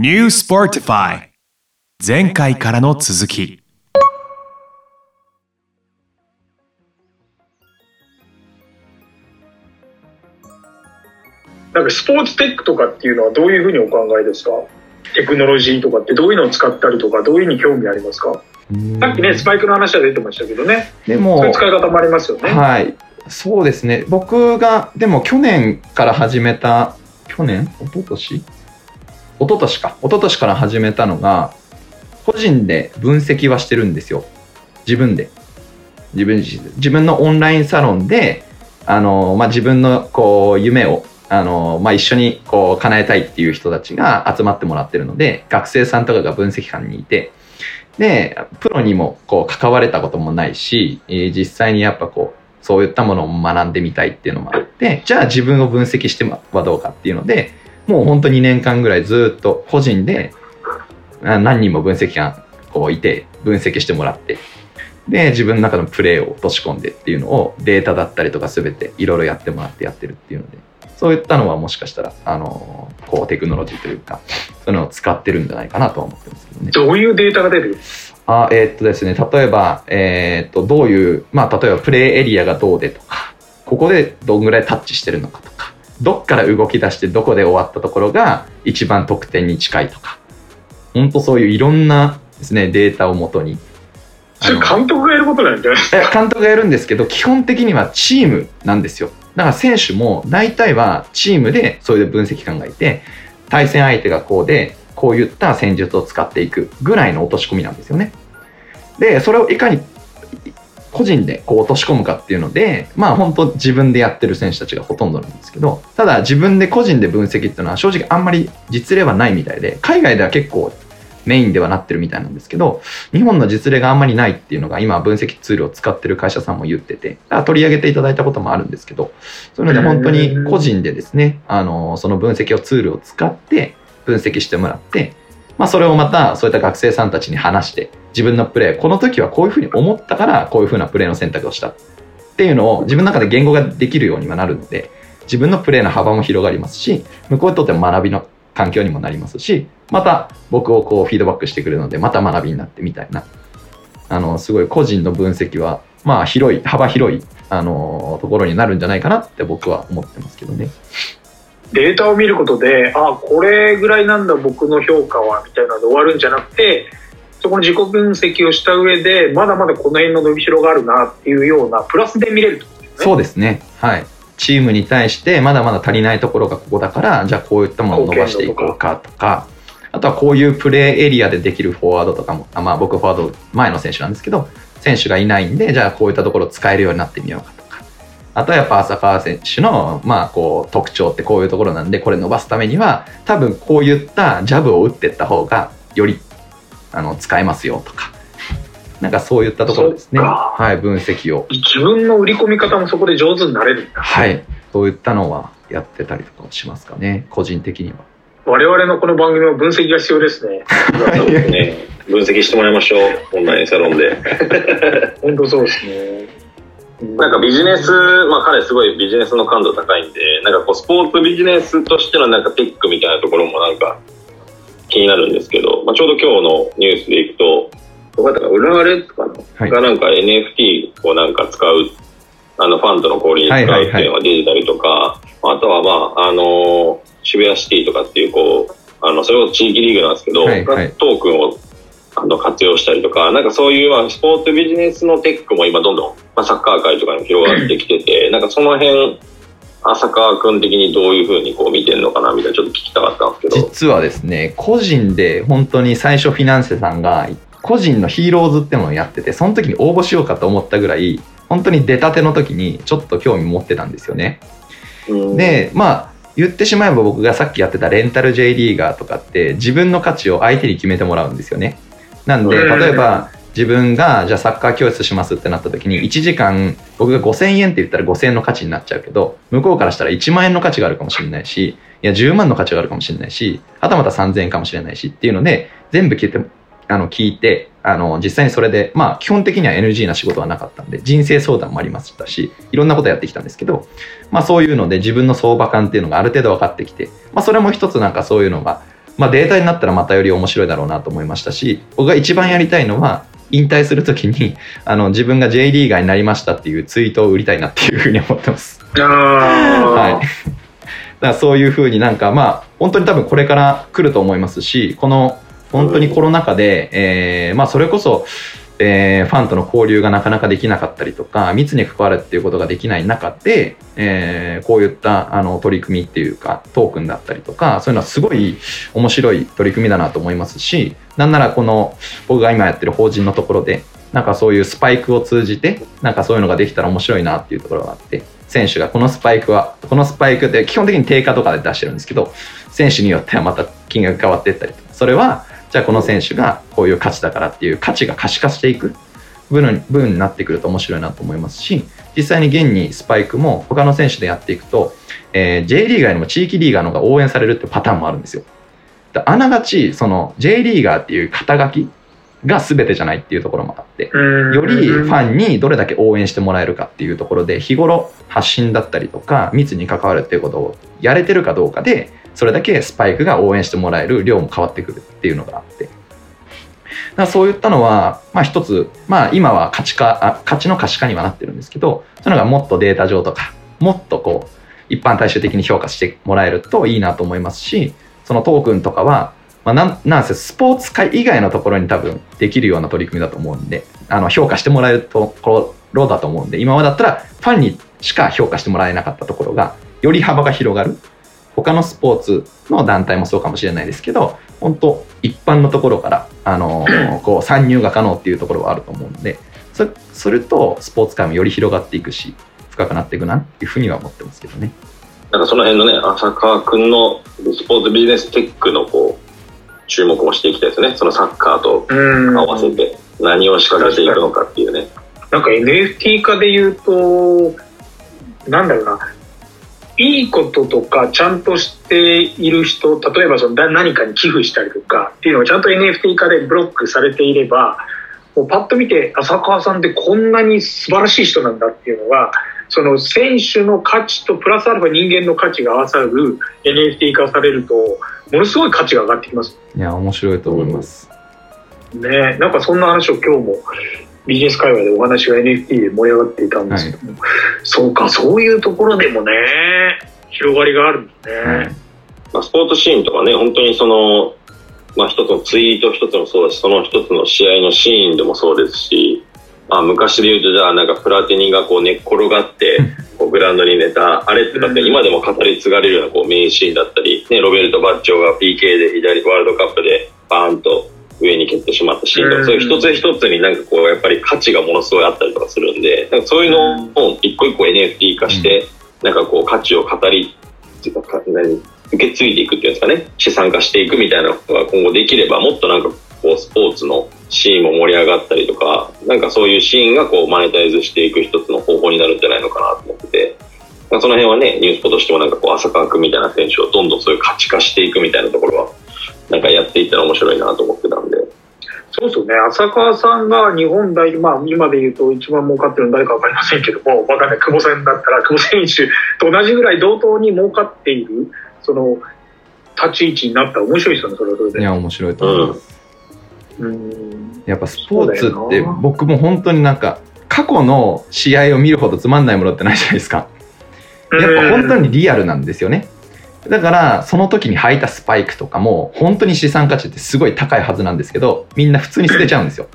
New Sportify 前回からの続き。なんかスポーツテックとかっていうのはどういうふうにお考えですか？テクノロジーとかってどういうのを使ったりとかどういうふうに興味ありますか？さっきねスパイクの話は出てましたけどね。でもそういう使い方もありますよね、はい。そうですね。僕がでも去年から始めた去年？一昨年？一昨年か。一昨年から始めたのが個人で分析はしてるんですよ。自分で。自分自身自分のオンラインサロンであの、まあ、自分のこう夢をあの、まあ、一緒にこう叶えたいっていう人たちが集まってもらってるので学生さんとかが分析官にいて。でプロにもこう関われたこともないし、実際にやっぱこうそういったものを学んでみたいっていうのもあってじゃあ自分を分析してはどうかっていうのでもう本当2年間ぐらいずっと個人であ何人も分析官こういて分析してもらってで自分の中のプレーを落とし込んでっていうのをデータだったりとか全ていろいろやってもらってやってるっていうのでそういったのはもしかしたらあのこうテクノロジーというかそういうのを使ってるんじゃないかなとは思ってますけどね。どういうデータが出る？あえーっとですね、例えば、えーっと、どういう、まあ、例えばプレイエリアがどうでとか、ここでどんぐらいタッチしてるのかとか、どっから動き出してどこで終わったところが一番得点に近いとか、本当そういういろんなですね、データをもとに。それ監督がやることなんじゃない？え監督がやるんですけど、基本的にはチームなんですよ。だから選手も大体はチームでそういう分析官がいて、対戦相手がこうで、こういった戦術を使っていくぐらいの落とし込みなんですよね。で、それをいかに個人でこう落とし込むかっていうので、まあ本当自分でやってる選手たちがほとんどなんですけど、ただ自分で個人で分析っていうのは正直あんまり実例はないみたいで、海外では結構メインではなってるみたいなんですけど、日本の実例があんまりないっていうのが今分析ツールを使ってる会社さんも言ってて、あ取り上げていただいたこともあるんですけど、そういうので本当に個人でですね、あの、その分析をツールを使って分析してもらって、まあそれをまたそういった学生さんたちに話して、自分のプレー、この時はこういうふうに思ったからこういうふうなプレーの選択をしたっていうのを自分の中で言語ができるようにはなるので、自分のプレーの幅も広がりますし、向こうにとっても学びの環境にもなりますし、また僕をこうフィードバックしてくれるので、また学びになってみたいな。あの、すごい個人の分析は、まあ広い、幅広い、あの、ところになるんじゃないかなって僕は思ってますけどね。データを見ることであこれぐらいなんだ僕の評価はみたいなので終わるんじゃなくてそこの自己分析をした上でまだまだこの辺の伸びしろがあるなっていうようなプラスで見れるとねそうですね。はい。チームに対してまだまだ足りないところがここだから、じゃあこういったものを伸ばしていこうかとか、あとはこういうプレーエリアでできるフォワードとかも、あまあ僕フォワード前の選手なんですけど、選手がいないんで、じゃあこういったところを使えるようになってみようかとか。あとはやっぱ浅川選手の、まあこう特徴ってこういうところなんで、これ伸ばすためには、多分こういったジャブを打っていった方が、よりあの使えますよとか。なんかそういったところですね。はい、分析を。自分の売り込み方もそこで上手になれるんだはい。そういったのはやってたりとかもしますかね、個人的には。我々のこの番組は分析が必要ですねね、分析してもらいましょうオンラインサロンで 本当そうですねなんかビジネスまあ彼すごいビジネスの感度高いんでなんかこうスポーツビジネスとしてのなんかテックみたいなところもなんか気になるんですけど、まあ、ちょうど今日のニュースでいくとどこだったか浦和レッズかな、はい。がなんか NFT をなんか使うあのファンドの氷に使うっていうのが出てたりとか、あとはまああの渋谷シティとかっていうこうあのそれこそ地域リーグなんですけど、はいはい。トークンをあの活用したりとか、なんかそういうまあスポーツビジネスのテックも今どんどん、まあ、サッカー界とかにも広がってきてて、なんかその辺、浅川君的にどういうふうにこう見てるのかなみたいなちょっと聞きたかったんですけど。実はですね、個人で本当に最初フィナンセさんが個人のヒーローズってものをやってて、その時に応募しようかと思ったぐらい、本当に出たての時にちょっと興味持ってたんですよね。うんで、まあ、言ってしまえば僕がさっきやってたレンタル J リーガーとかって自分の価値を相手に決めてもらうんですよね。なんで、うん例えば自分がじゃあサッカー教室しますってなった時に1時間僕が5000円って言ったら5000円の価値になっちゃうけど向こうからしたら1万円の価値があるかもしれないしいや10万の価値があるかもしれないしはたまた3000円かもしれないしっていうので全部聞いてあの聞いてあの実際にそれでまあ基本的には NG な仕事はなかったんで人生相談もありましたしいろんなことやってきたんですけどまあそういうので自分の相場感っていうのがある程度分かってきて、まあそれも一つなんかそういうのがまあ、データになったらまたより面白いだろうなと思いましたし僕が一番やりたいのは引退するときに あの自分が J リーガーになりましたっていうツイートを売りたいなっていうふうに思ってます。あはい、あ、だからそういうふうになんかまあ本当に多分これから来ると思いますしこの本当にコロナ禍で、えーまあ、それこそ、えーファンとの交流がなかなかできなかったりとか密に関わるっていうことができない中で、えーこういったあの取り組みっていうかトークンだったりとかそういうのはすごい面白い取り組みだなと思いますしなんならこの僕が今やってる法人のところでなんかそういうスパイクを通じてなんかそういうのができたら面白いなっていうところがあって選手がこのスパイクはこのスパイクって基本的に定価とかで出してるんですけど選手によってはまた金額変わっていったりとかそれはじゃあこの選手がこういう価値だからっていう価値が可視化していく部分部分になってくると面白いなと思いますし実際に現にスパイクも他の選手でやっていくと、えー J リーガーよりも地域リーガーの方が応援されるってパターンもあるんですよ。だあながちその J リーガーっていう肩書きが全てじゃないっていうところもあってよよりファンにどれだけ応援してもらえるかっていうところで日頃発信だったりとか密に関わるっていうことをやれてるかどうかでそれだけスパイクが応援してもらえる量も変わってくるっていうのがあって。だそういったのは、まあ、一つ、まあ、今は価値化あ価値の可視化にはなってるんですけどそういうのがもっとデータ上とかもっとこう一般大衆的に評価してもらえるといいなと思いますしそのトークンとかは、まあ、なんなんせスポーツ界以外のところに多分できるような取り組みだと思うんであの評価してもらえるところだと思うんで今までだったらファンにしか評価してもらえなかったところがより幅が広がる。他のスポーツの団体もそうかもしれないですけど本当一般のところから、あのー こう参入が可能っていうところはあると思うんでそそれとスポーツ界もより広がっていくし深くなっていくなっていうふうには思ってますけどね。なんかその辺のね、浅川君のスポーツビジネステックのこう、注目もしていきたいですね。そのサッカーとうん合わせて何を仕掛けていくのかっていうね。なんか NFT 化で言うと、なんだろうな、いいこととかちゃんとしている人、例えばそのだ何かに寄付したりとかっていうのがちゃんと NFT 化でブロックされていれば、もうパッと見て浅川さんってこんなに素晴らしい人なんだっていうのが、その選手の価値とプラスアルファ人間の価値が合わさる NFT 化されると、ものすごい価値が上がってきますいや面白いと思います。ね。なんかそんな話を今日もビジネス界隈でお話が NFT で盛り上がっていたんですけども、そうか、そういうところでもね、広がりがあるんですね。はい。まあ、スポーツシーンとかね、本当にその、まあ一つのツイート一つもそうだし、その一つの試合のシーンでもそうですし、まあ昔で言うとじゃあなんかプラティニがこう寝っ転がって、こうグラウンドに寝た、あれってだって今でも語り継がれるようなこう名シーンだったり、ね、ロベルト・バッチョが PK で左ワールドカップでバーンと上に蹴ってしまったシーンとか、うん。そういう一つ一つになんかこうやっぱり価値がものすごいあったりとかするんで、なんかそういうのを一個一個 NFT 化して、なんかこう価値を語り、っていうか何受け継いでいくっていうんですかね、資産化していくみたいなことが今後できれば、もっとなんかこうスポーツのシーンも盛り上がったりとか、なんかそういうシーンがこうマネタイズしていく一つの方法になるんじゃないのかなと思ってて、その辺はね、ニュースポとしてもなんかこう浅川君みたいな選手をどんどんそういう価値化していくみたいなところは、なんかやっていったら面白いなと思ってたんで、そうですよね。浅川さんが日本代表、まあ今で言うと一番儲かってるの誰かわかりませんけども、わかんない。久保さんだったら、久保選手と同じぐらい同等に儲かっている、その、立ち位置になったら面白いですよね、それはそれで。いや面白いと思います。うん。やっぱスポーツって僕も本当になんか過去の試合を見るほどつまんないものってないじゃないですか。やっぱ本当にリアルなんですよね。だからその時に履いたスパイクとかも本当に資産価値ってすごい高いはずなんですけどみんな普通に捨てちゃうんですよ。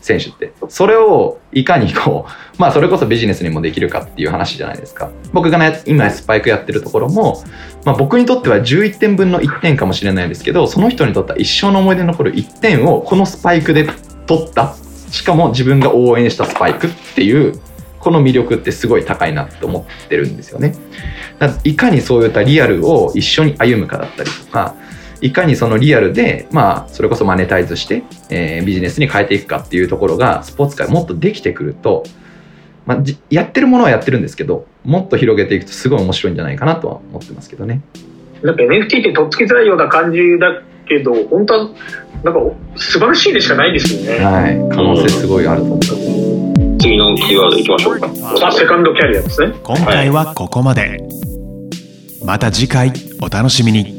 選手って。それをいかにこうまあそれこそビジネスにもできるかっていう話じゃないですか。僕がね今スパイクやってるところも、まあ、僕にとっては11点分の1点かもしれないですけどその人にとっては一生の思い出に残る1点をこのスパイクで取った。しかも自分が応援したスパイクっていうこの魅力ってすごい高いなって思ってるんですよね。だからいかにそういったリアルを一緒に歩むかだったりとかいかにそのリアルで、まあ、それこそマネタイズして、えービジネスに変えていくかっていうところがスポーツ界もっとできてくると、まあ、じやってるものはやってるんですけどもっと広げていくとすごい面白いんじゃないかなとは思ってますけどね。なんか NFT ってとっつきづらいような感じだけど、本当は、なんか素晴らしいでしかないですよね。はい、可能性すごいあると思います。次のキーワードいきましょうか。あ、セカンドキャリアですね。今回はここまでまた次回お楽しみに